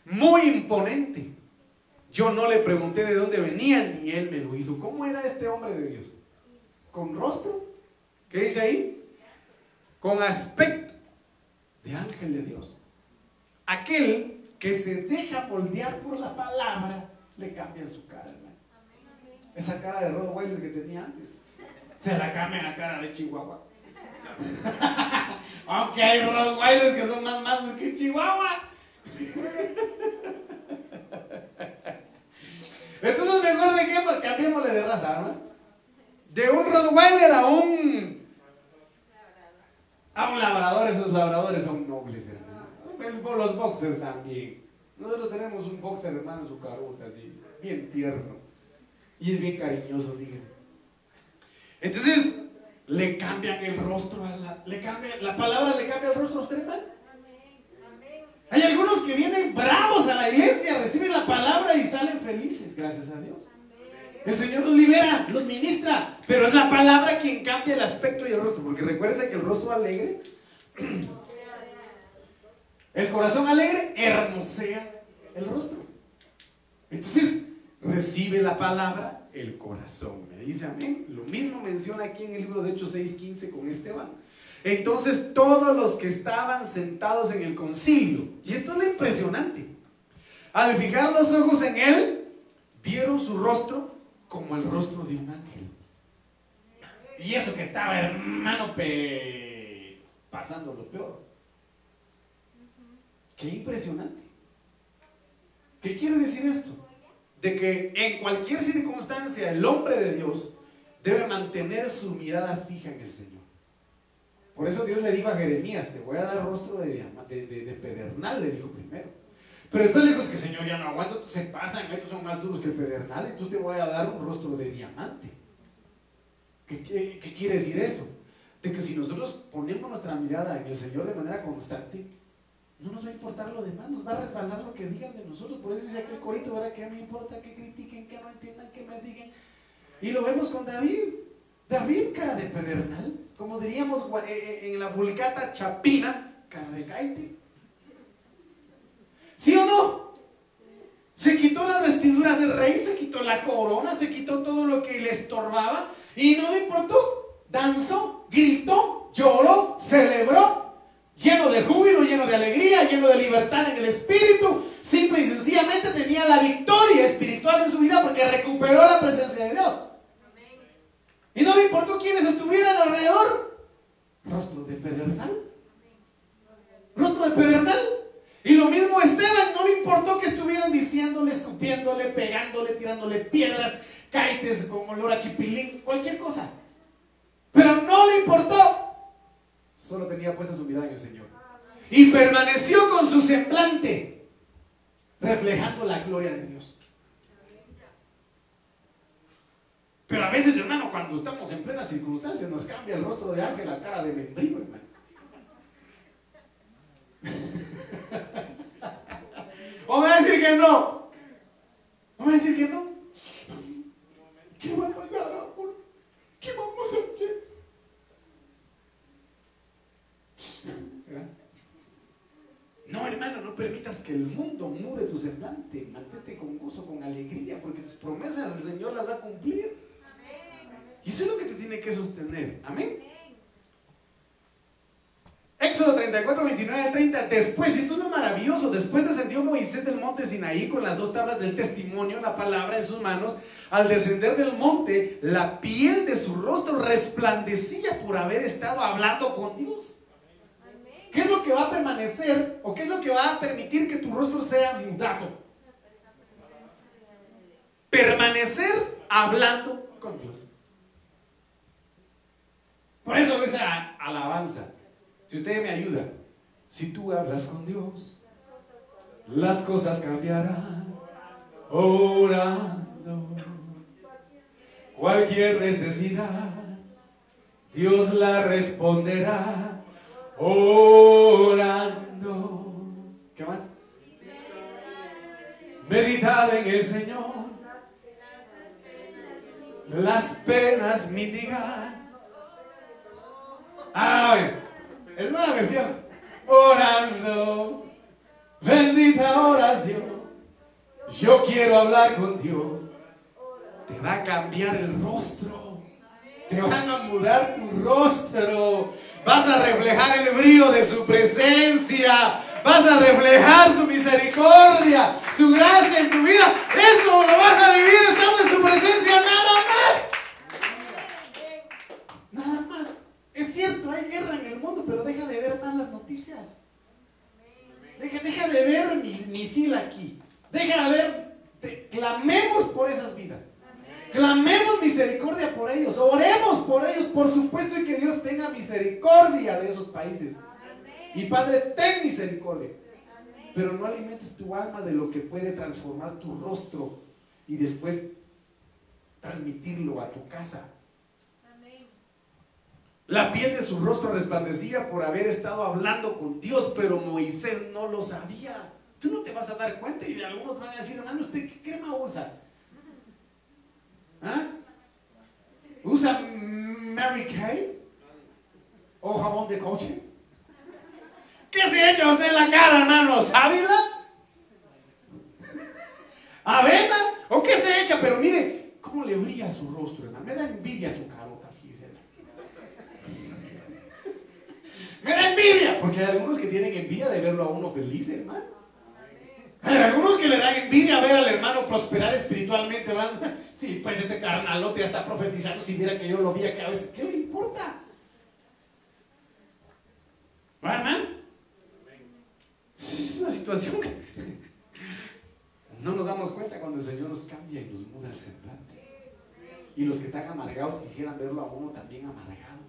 Muy imponente. Yo no le pregunté de dónde venía ni él me lo hizo. ¿Cómo era este hombre de Dios? ¿Con rostro? ¿Qué dice ahí? Con aspecto de ángel de Dios. Aquel que se deja moldear por la palabra le cambian su cara, hermano. Esa cara de Rottweiler que tenía antes, se la cambian a cara de Chihuahua. Aunque hay Rottweilers que son más mazos que Chihuahua. Entonces mejor de qué, cambiémosle de raza, ¿no? De un Rottweiler a un a un labrador, esos labradores son nobles, hermano. Los boxers también. Nosotros tenemos un boxer, hermano, su carota, así, bien tierno. Y es bien cariñoso, fíjese. Entonces, le cambian el rostro a la, le cambia, la palabra le cambia el rostro a usted, hermano. Hay algunos que vienen bravos a la iglesia, reciben la palabra y salen felices, gracias a Dios. El Señor los libera, los ministra, pero es la palabra quien cambia el aspecto y el rostro, porque recuerden que el rostro alegre el corazón alegre hermosea el rostro. Entonces, recibe la palabra el corazón. Me dice amén. Lo mismo menciona aquí en el libro de Hechos 6:15 con Esteban. Entonces todos los que estaban sentados en el concilio, y esto es lo impresionante, al fijar los ojos en él, vieron su rostro como el rostro de un ángel. Y eso que estaba hermano pasando lo peor. Qué impresionante. ¿Qué quiere decir esto? De que en cualquier circunstancia el hombre de Dios debe mantener su mirada fija en el Señor. Por eso Dios le dijo a Jeremías, te voy a dar rostro de, de, pedernal, le dijo primero. Pero después le dijo, es que Señor, ya no aguanto, se pasan, estos son más duros que el pedernal, entonces te voy a dar un rostro de diamante. ¿Qué, qué quiere decir esto? De que si nosotros ponemos nuestra mirada en el Señor de manera constante, no nos va a importar lo demás, nos va a resbalar lo que digan de nosotros. Por eso dice aquel corito, ¿verdad? Que me importa que critiquen, que no entiendan, que me digan. Y lo vemos con David. David, cara de pedernal, como diríamos eh, eh, en la vulgata chapina, cara de caite. ¿Sí o no? Se quitó las vestiduras de rey, se quitó la corona, se quitó todo lo que le estorbaba y no le importó. Danzó, gritó, lloró, celebró, lleno de júbilo, lleno de alegría, lleno de libertad en el espíritu. Simple y sencillamente tenía la victoria espiritual en su vida porque recuperó la presencia de Dios. Y no le importó quiénes estuvieran alrededor. Rostro de pedernal. Rostro de pedernal. Y lo mismo Esteban, no le importó que estuvieran diciéndole, escupiéndole, pegándole, tirándole piedras, caites con olor a chipilín, cualquier cosa. Pero no le importó. Solo tenía puesta su mirada en el Señor. Y permaneció con su semblante, reflejando la gloria de Dios. Pero a veces, hermano, cuando estamos en plenas circunstancias, nos cambia el rostro de ángel a cara de membrillo, hermano. O me va a decir que no. O me va a decir que no. ¿Qué va a pasar, amor? ¿Qué vamos a hacer? ¿Verdad? No, hermano, no permitas que el mundo mude tu semblante. Mantente con gozo, con alegría, porque tus promesas el Señor las va a cumplir. Y eso es lo que te tiene que sostener. Amén. Éxodo 34, 29 al 30. Después, esto es lo maravilloso. Después descendió Moisés del monte Sinaí con las dos tablas del testimonio, la palabra en sus manos. Al descender del monte, la piel de su rostro resplandecía por haber estado hablando con Dios. ¿Qué es lo que va a permanecer o qué es lo que va a permitir que tu rostro sea mudado? Permanecer hablando con Dios. Por eso esa alabanza. Si usted me ayuda, si tú hablas con Dios, las cosas cambiarán. Orando. Cualquier necesidad, Dios la responderá. Orando. ¿Qué más? Meditad en el Señor. Las penas mitigar. Ah, bueno. Es una versión. Orando. Bendita oración. Yo quiero hablar con Dios. Te va a cambiar el rostro. Te van a mudar tu rostro. Vas a reflejar el brillo de su presencia. Vas a reflejar su misericordia, su gracia en tu vida. Esto lo vas a vivir estando en su presencia nada más. Nada más. Es cierto, hay guerra en el mundo, pero deja de ver más las noticias. Deja, deja de ver mi aquí. Deja de ver. te- clamemos por esas vidas. Clamemos misericordia por ellos. Oremos por ellos, por supuesto, y que Dios tenga de. Y Padre, ten misericordia. Pero no alimentes tu alma de lo que puede transformar tu rostro y después transmitirlo a tu casa. La piel de su rostro resplandecía por haber estado hablando con Dios, pero Moisés no lo sabía. Tú no te vas a dar cuenta y algunos van a decir, hermano, ¿usted qué crema usa? ¿Ah? ¿Usa Mary Kay? ¿O jabón de coche? ¿Qué se echa usted en la cara, hermano? ¿Sábila? ¿Avena? ¿O qué se echa? Pero mire, ¿cómo le brilla su rostro, hermano? Me da envidia su carota, fíjese. Me da envidia, porque hay algunos que tienen envidia de verlo a uno feliz, hermano. Hay algunos que le dan envidia ver al hermano prosperar espiritualmente. Van, sí, pues este carnalote ya está profetizando. Si viera que yo lo vi acá a veces, ¿qué le importa? ¿Va, hermano? Es una situación que no nos damos cuenta cuando el Señor nos cambia y nos muda el semblante. Y los que están amargados quisieran verlo a uno también amargado.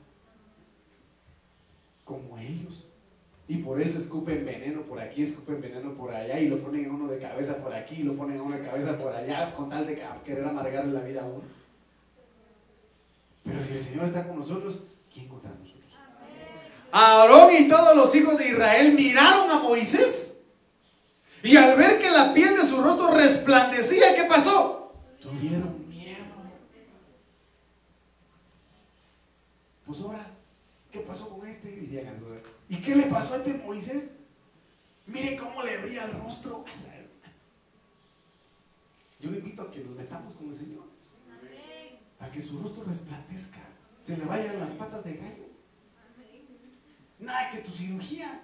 Como ellos. Y por eso escupen veneno por aquí, escupen veneno por allá y lo ponen en uno de cabeza por aquí y lo ponen en uno de cabeza por allá con tal de querer amargarle la vida a uno. Pero si el Señor está con nosotros, ¿quién contra nosotros? Aarón y todos los hijos de Israel miraron a Moisés y al ver que la piel de su rostro resplandecía, ¿qué pasó? Tuvieron miedo. Pues ahora, ¿qué pasó con este? ¿Y qué le pasó a este Moisés? Mire cómo le brilla el rostro. Yo le invito a que nos metamos con el Señor. A que su rostro resplandezca. Se le vayan las patas de gallo. Nada que tu cirugía.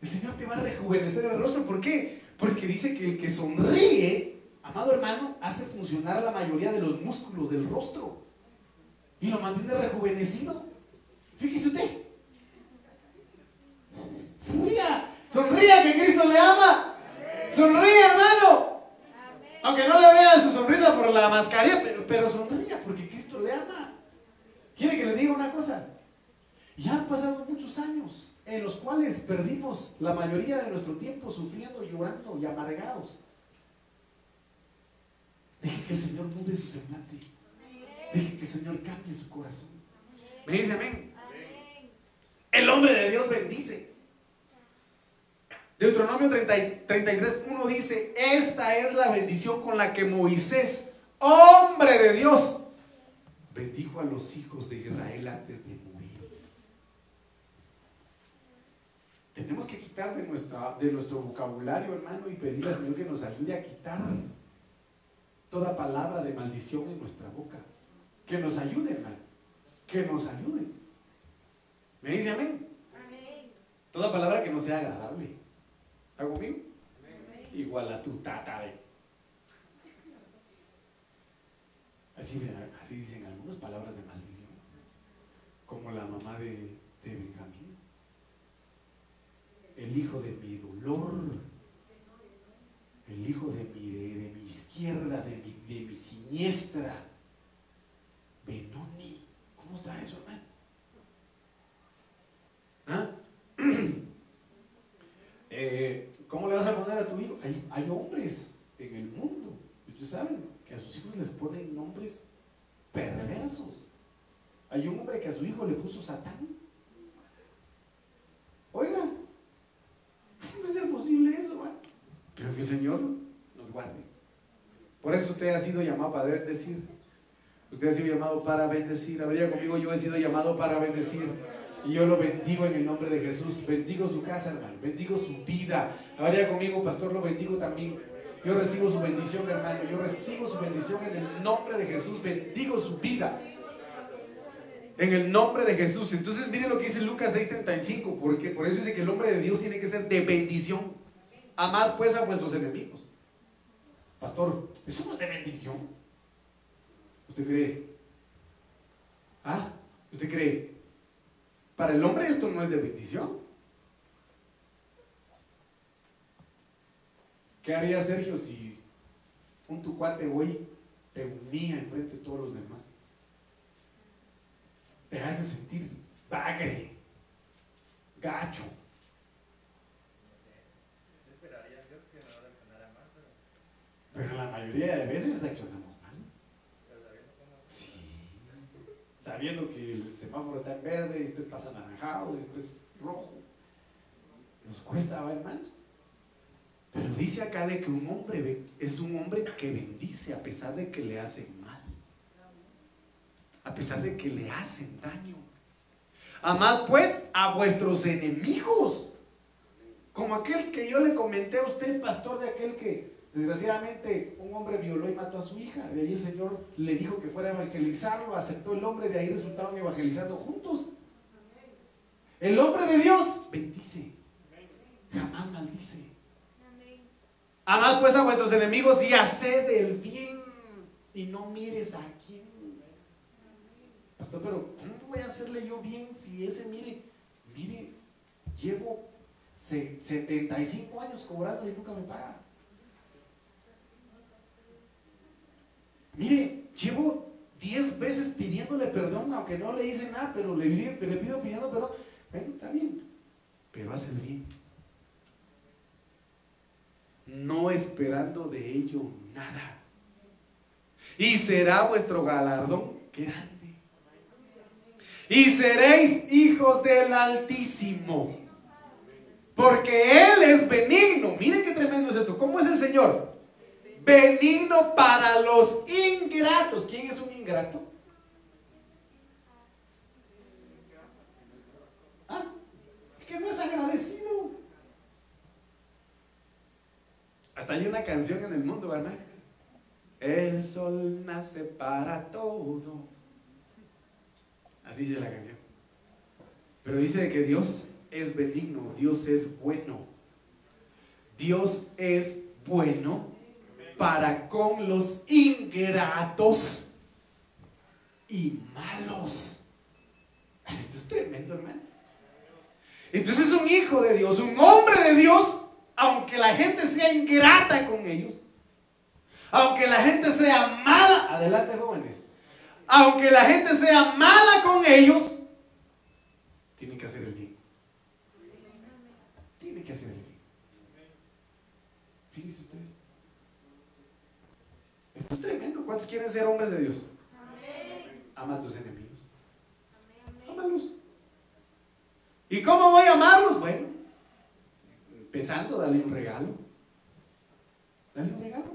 El Señor te va a rejuvenecer el rostro. ¿Por qué? Porque dice que el que sonríe, amado hermano, hace funcionar la mayoría de los músculos del rostro. Y lo mantiene rejuvenecido. Fíjese usted. Sonría. Sonría que Cristo le ama. Sonríe, hermano. Aunque no le vea su sonrisa por la mascarilla, pero, pero sonría porque Cristo le ama. ¿Quiere que le diga una cosa? Ya han pasado muchos años en los cuales perdimos la mayoría de nuestro tiempo sufriendo, llorando y amargados. Deje que el Señor mude su semblante. Deje que el Señor cambie su corazón. Me dice amén. El hombre de Dios bendice. Deuteronomio 33, 1 dice, esta es la bendición con la que Moisés, hombre de Dios, bendijo a los hijos de Israel antes de morir. Tenemos que quitar de, nuestra, de nuestro vocabulario, hermano, y pedirle al Señor que nos ayude a quitar toda palabra de maldición en nuestra boca. Que nos ayude, hermano. Que nos ayude. ¿Me dice amén? Toda palabra que no sea agradable. ¿Está conmigo? Igual a tu tata de. Así, así dicen algunas palabras de maldición. Como la mamá de, de Benjamín. El hijo de mi dolor. El hijo de mi, de, mi izquierda, de mi, de mi siniestra. Benoni. ¿Cómo está eso, hermano? ¿Ah? Eh, ¿Cómo le vas a poner a tu hijo? Hay, hay hombres en el mundo, ustedes saben, que a sus hijos les ponen nombres perversos. Hay un hombre que a su hijo le puso Satán. Oiga, ¿cómo es posible eso? Va? Pero que el Señor nos guarde. Por eso usted ha sido llamado para bendecir. Usted ha sido llamado para bendecir. Habría conmigo, yo he sido llamado para bendecir. Y yo lo bendigo en el nombre de Jesús. Bendigo su casa, hermano. Bendigo su vida. Habría conmigo, pastor, lo bendigo también. Yo recibo su bendición, hermano. Yo recibo su bendición en el nombre de Jesús. Bendigo su vida. En el nombre de Jesús. Entonces, miren lo que dice Lucas 6:35. Porque por eso dice que el hombre de Dios tiene que ser de bendición. Amad pues a vuestros enemigos. Pastor, eso no es de bendición. ¿Usted cree? ¿Ah? ¿Usted cree? Para el hombre esto no es de bendición. ¿Qué haría Sergio si un tu cuate hoy te unía enfrente de todos los demás? Te hace sentir bagre, gacho. Pero la mayoría de veces reaccionamos mal. Sí. Sabiendo que el semáforo está en verde, y después pasa naranjado, y después rojo. Nos cuesta, hermanos. Pero dice acá de que un hombre es un hombre que bendice a pesar de que le hacen mal. A pesar de que le hacen daño. Amad pues a vuestros enemigos. Como aquel que yo le comenté a usted, pastor, de aquel que desgraciadamente un hombre violó y mató a su hija. De ahí el Señor le dijo que fuera a evangelizarlo, aceptó el hombre, de ahí resultaron evangelizando juntos. El hombre de Dios bendice, jamás maldice. Amad pues a vuestros enemigos y haced el bien y no mires a quién. Pastor, pero ¿cómo voy a hacerle yo bien si ese mire, mire, llevo 75 años cobrando y nunca me paga? Mire, llevo 10 veces pidiéndole perdón, aunque no le hice nada, pero le, pido pidiendo perdón. Bueno, está bien, pero el bien no esperando de ello nada. Y será vuestro galardón grande. Y seréis hijos del Altísimo. Porque Él es benigno. Miren qué tremendo es esto. ¿Cómo es el Señor? benigno para los ingratos. ¿Quién es un ingrato? Ah, es que no es agradecido. Hasta hay una canción en el mundo, ¿verdad? El sol nace para todo. Así dice la canción. Pero dice que Dios es benigno, Dios es bueno. Dios es bueno para con los ingratos y malos. Esto es tremendo, hermano. Entonces es un hijo de Dios, un hombre de Dios, aunque la gente sea ingrata con ellos, aunque la gente sea mala, adelante jóvenes, aunque la gente sea mala con ellos, tiene que hacer el bien. Tiene que hacer el bien. Fíjense ustedes. Esto es tremendo. ¿Cuántos quieren ser hombres de Dios? Ama a tus enemigos. Amalos. ¿Y cómo voy a amarlos? Bueno, empezando, dale un regalo. Dale un regalo.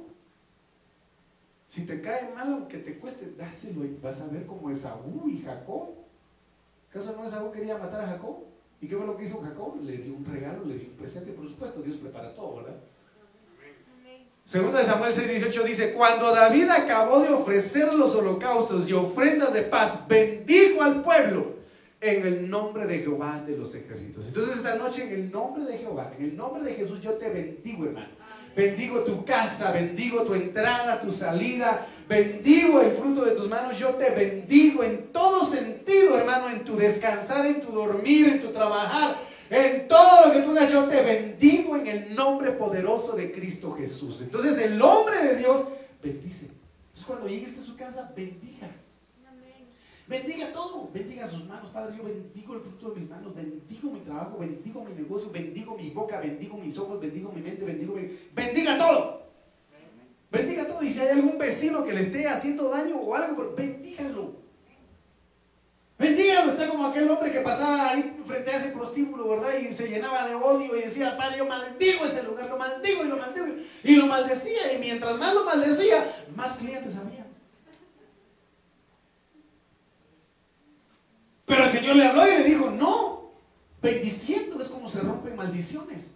Si te cae mal, aunque te cueste, dáselo y vas a ver como Esaú y Jacob. ¿Acaso no Esaú quería matar a Jacob? ¿Y qué fue lo que hizo Jacob? Le dio un regalo, le dio un presente. Por supuesto, Dios prepara todo, ¿verdad? Segunda de Samuel 6:18 dice, cuando David acabó de ofrecer los holocaustos y ofrendas de paz, bendijo al pueblo en el nombre de Jehová de los ejércitos. Entonces esta noche en el nombre de Jehová, en el nombre de Jesús, yo te bendigo, hermano. Bendigo tu casa, bendigo tu entrada, tu salida, bendigo el fruto de tus manos. Yo te bendigo en todo sentido, hermano, en tu descansar, en tu dormir, en tu trabajar, en todo lo que tú hagas. Yo te bendigo en el nombre poderoso de Cristo Jesús. Entonces el hombre de Dios bendice. Entonces cuando llegue usted a su casa, bendiga. Bendiga todo, bendiga sus manos, Padre. Yo bendigo el fruto de mis manos, bendigo mi trabajo, bendigo mi negocio, bendigo mi boca, bendigo mis ojos, bendigo mi mente, bendigo mi. Bendiga todo. Bendiga todo. Y si hay algún vecino que le esté haciendo daño o algo, bendígalo. Bendígalo. Está como aquel hombre que pasaba a ese prostíbulo, ¿verdad? Y se llenaba de odio y decía, Padre, yo maldigo ese lugar, lo maldigo y lo maldigo. Y lo maldecía. Y mientras más lo maldecía, más clientes había. Pero el Señor le habló y le dijo, no, bendiciendo es como se rompen maldiciones.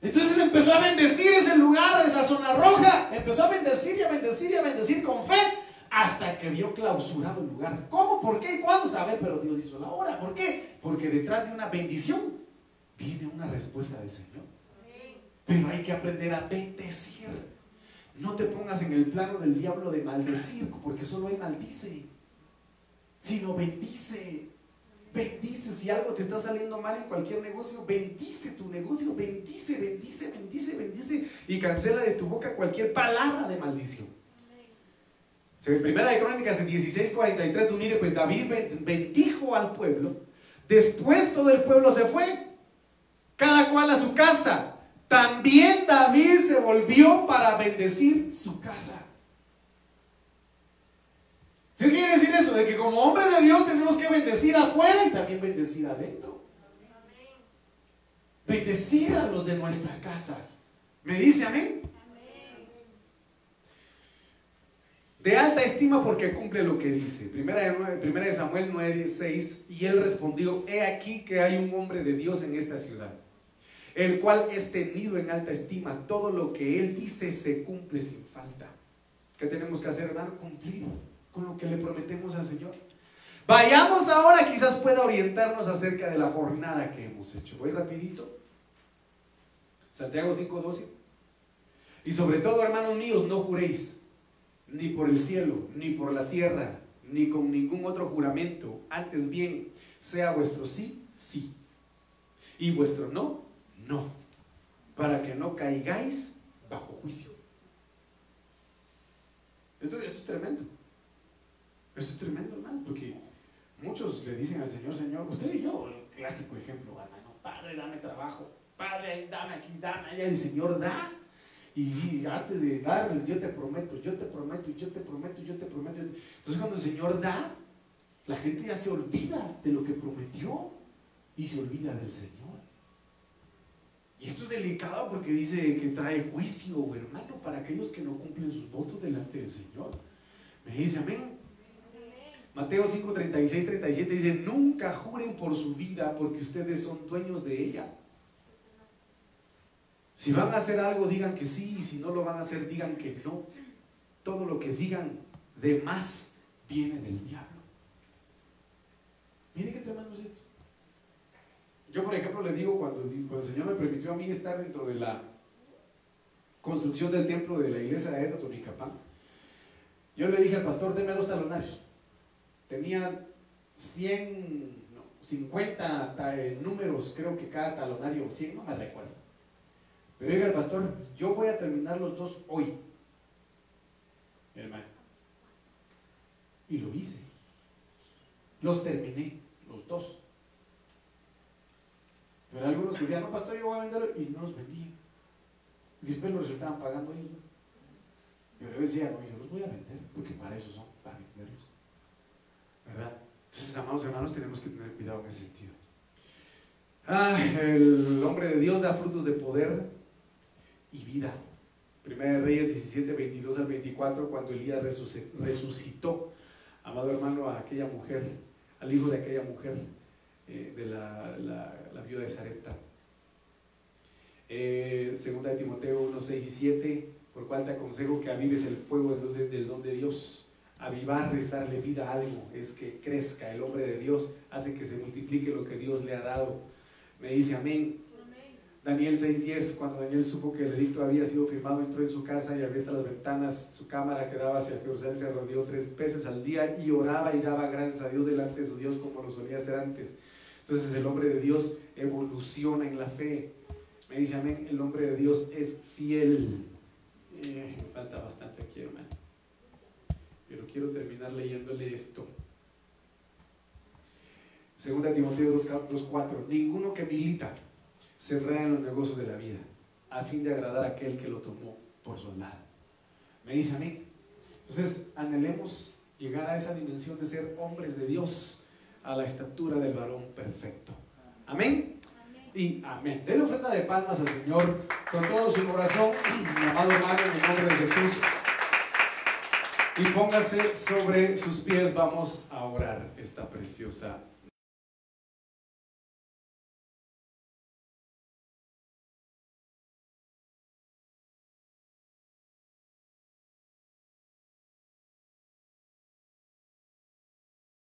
Entonces empezó a bendecir ese lugar, esa zona roja, empezó a bendecir y a bendecir y a bendecir con fe hasta que vio clausurado el lugar. ¿Cómo? ¿Por qué? ¿Cuándo? Sabe, pero Dios hizo la hora. ¿Por qué? Porque detrás de una bendición viene una respuesta del Señor. Pero hay que aprender a bendecir. No te pongas en el plano del diablo de maldecir, porque solo hay maldice sino bendice. Bendice. Si algo te está saliendo mal en cualquier negocio, bendice tu negocio. Bendice, bendice, bendice, bendice. Y cancela de tu boca cualquier palabra de maldición. En primera de Crónicas en 16:43, tú mire, pues David bendijo al pueblo. Después todo el pueblo se fue, cada cual a su casa. También David se volvió para bendecir su casa. ¿Qué quiere decir eso? De que como hombres de Dios tenemos que bendecir afuera y también bendecir adentro. Bendecir a los de nuestra casa. ¿Me dice amén? De alta estima porque cumple lo que dice. Primera de, Samuel 9, 6. Y él respondió, he aquí que hay un hombre de Dios en esta ciudad, el cual es tenido en alta estima. Todo lo que él dice se cumple sin falta. ¿Qué tenemos que hacer, hermano? Cumplir con lo que le prometemos al Señor. Vayamos ahora, quizás pueda orientarnos acerca de la jornada que hemos hecho. Voy rapidito. Santiago 5:12. Y sobre todo, hermanos míos, no juréis, ni por el cielo, ni por la tierra, ni con ningún otro juramento. Antes bien, sea vuestro sí, sí. Y vuestro no, no. Para que no caigáis bajo juicio. Esto, esto es tremendo. Eso es tremendo, hermano, porque muchos le dicen al Señor, Señor, usted y yo, el clásico ejemplo, hermano, Padre, dame trabajo, Padre, dame aquí, dame allá, el Señor da. Y antes de darles, yo te prometo, yo te prometo, yo te prometo, yo te prometo. Entonces cuando el Señor da, la gente ya se olvida de lo que prometió y se olvida del Señor. Y esto es delicado porque dice que trae juicio, hermano, para aquellos que no cumplen sus votos delante del Señor. Me dice, amén. Mateo 5, 36, 37 dice, nunca juren por su vida porque ustedes son dueños de ella. Si van a hacer algo, digan que sí, y si no lo van a hacer, digan que no. Todo lo que digan de más viene del diablo. Mire qué tremendo es esto. Yo, por ejemplo, le digo cuando, el Señor me permitió a mí estar dentro de la construcción del templo de la iglesia de Totonicapán, yo le dije al pastor, deme dos talonarios. Tenía 100, no, 50 eh, números, creo que cada talonario, 100, no me recuerdo. Pero dije al pastor, yo voy a terminar los dos hoy, hermano. Y lo hice. Los terminé, los dos. Pero algunos que decían, no, pastor, yo voy a venderlo, y no los vendí. Y después los estaban pagando ellos. Pero yo decía, no, yo los voy a vender, porque para eso son, para venderlos. ¿Verdad? Entonces, amados hermanos, tenemos que tener cuidado en ese sentido. Ah, el hombre de Dios da frutos de poder y vida. Primera de Reyes 17, 22 al 24, cuando Elías resucitó, amado hermano, a aquella mujer, al hijo de aquella mujer, eh, de la, viuda de Sarepta. Eh, segunda de Timoteo 1, 6 y 7, por cual te aconsejo que avives el fuego del don de Dios. Avivar es darle vida a algo, es que crezca. El hombre de Dios hace que se multiplique lo que Dios le ha dado. Me dice amén. Daniel 6:10, cuando Daniel supo que el edicto había sido firmado, entró en su casa y abierta las ventanas, su cámara que daba hacia Jerusalén, se rodeó tres veces al día y oraba y daba gracias a Dios delante de su Dios como lo solía hacer antes. Entonces el hombre de Dios evoluciona en la fe. Me dice amén, el hombre de Dios es fiel. Eh, falta bastante aquí, hermano. Pero quiero terminar leyéndole esto. Segunda Timoteo 2.4. Ninguno que milita se enreda en los negocios de la vida a fin de agradar a aquel que lo tomó por soldado. Me dice a mí. Entonces, anhelemos llegar a esa dimensión de ser hombres de Dios a la estatura del varón perfecto. Amén. Y amén. Denle ofrenda de palmas al Señor con todo su corazón, mi amado hermano, en el nombre de Jesús. Y póngase sobre sus pies, vamos a orar esta preciosa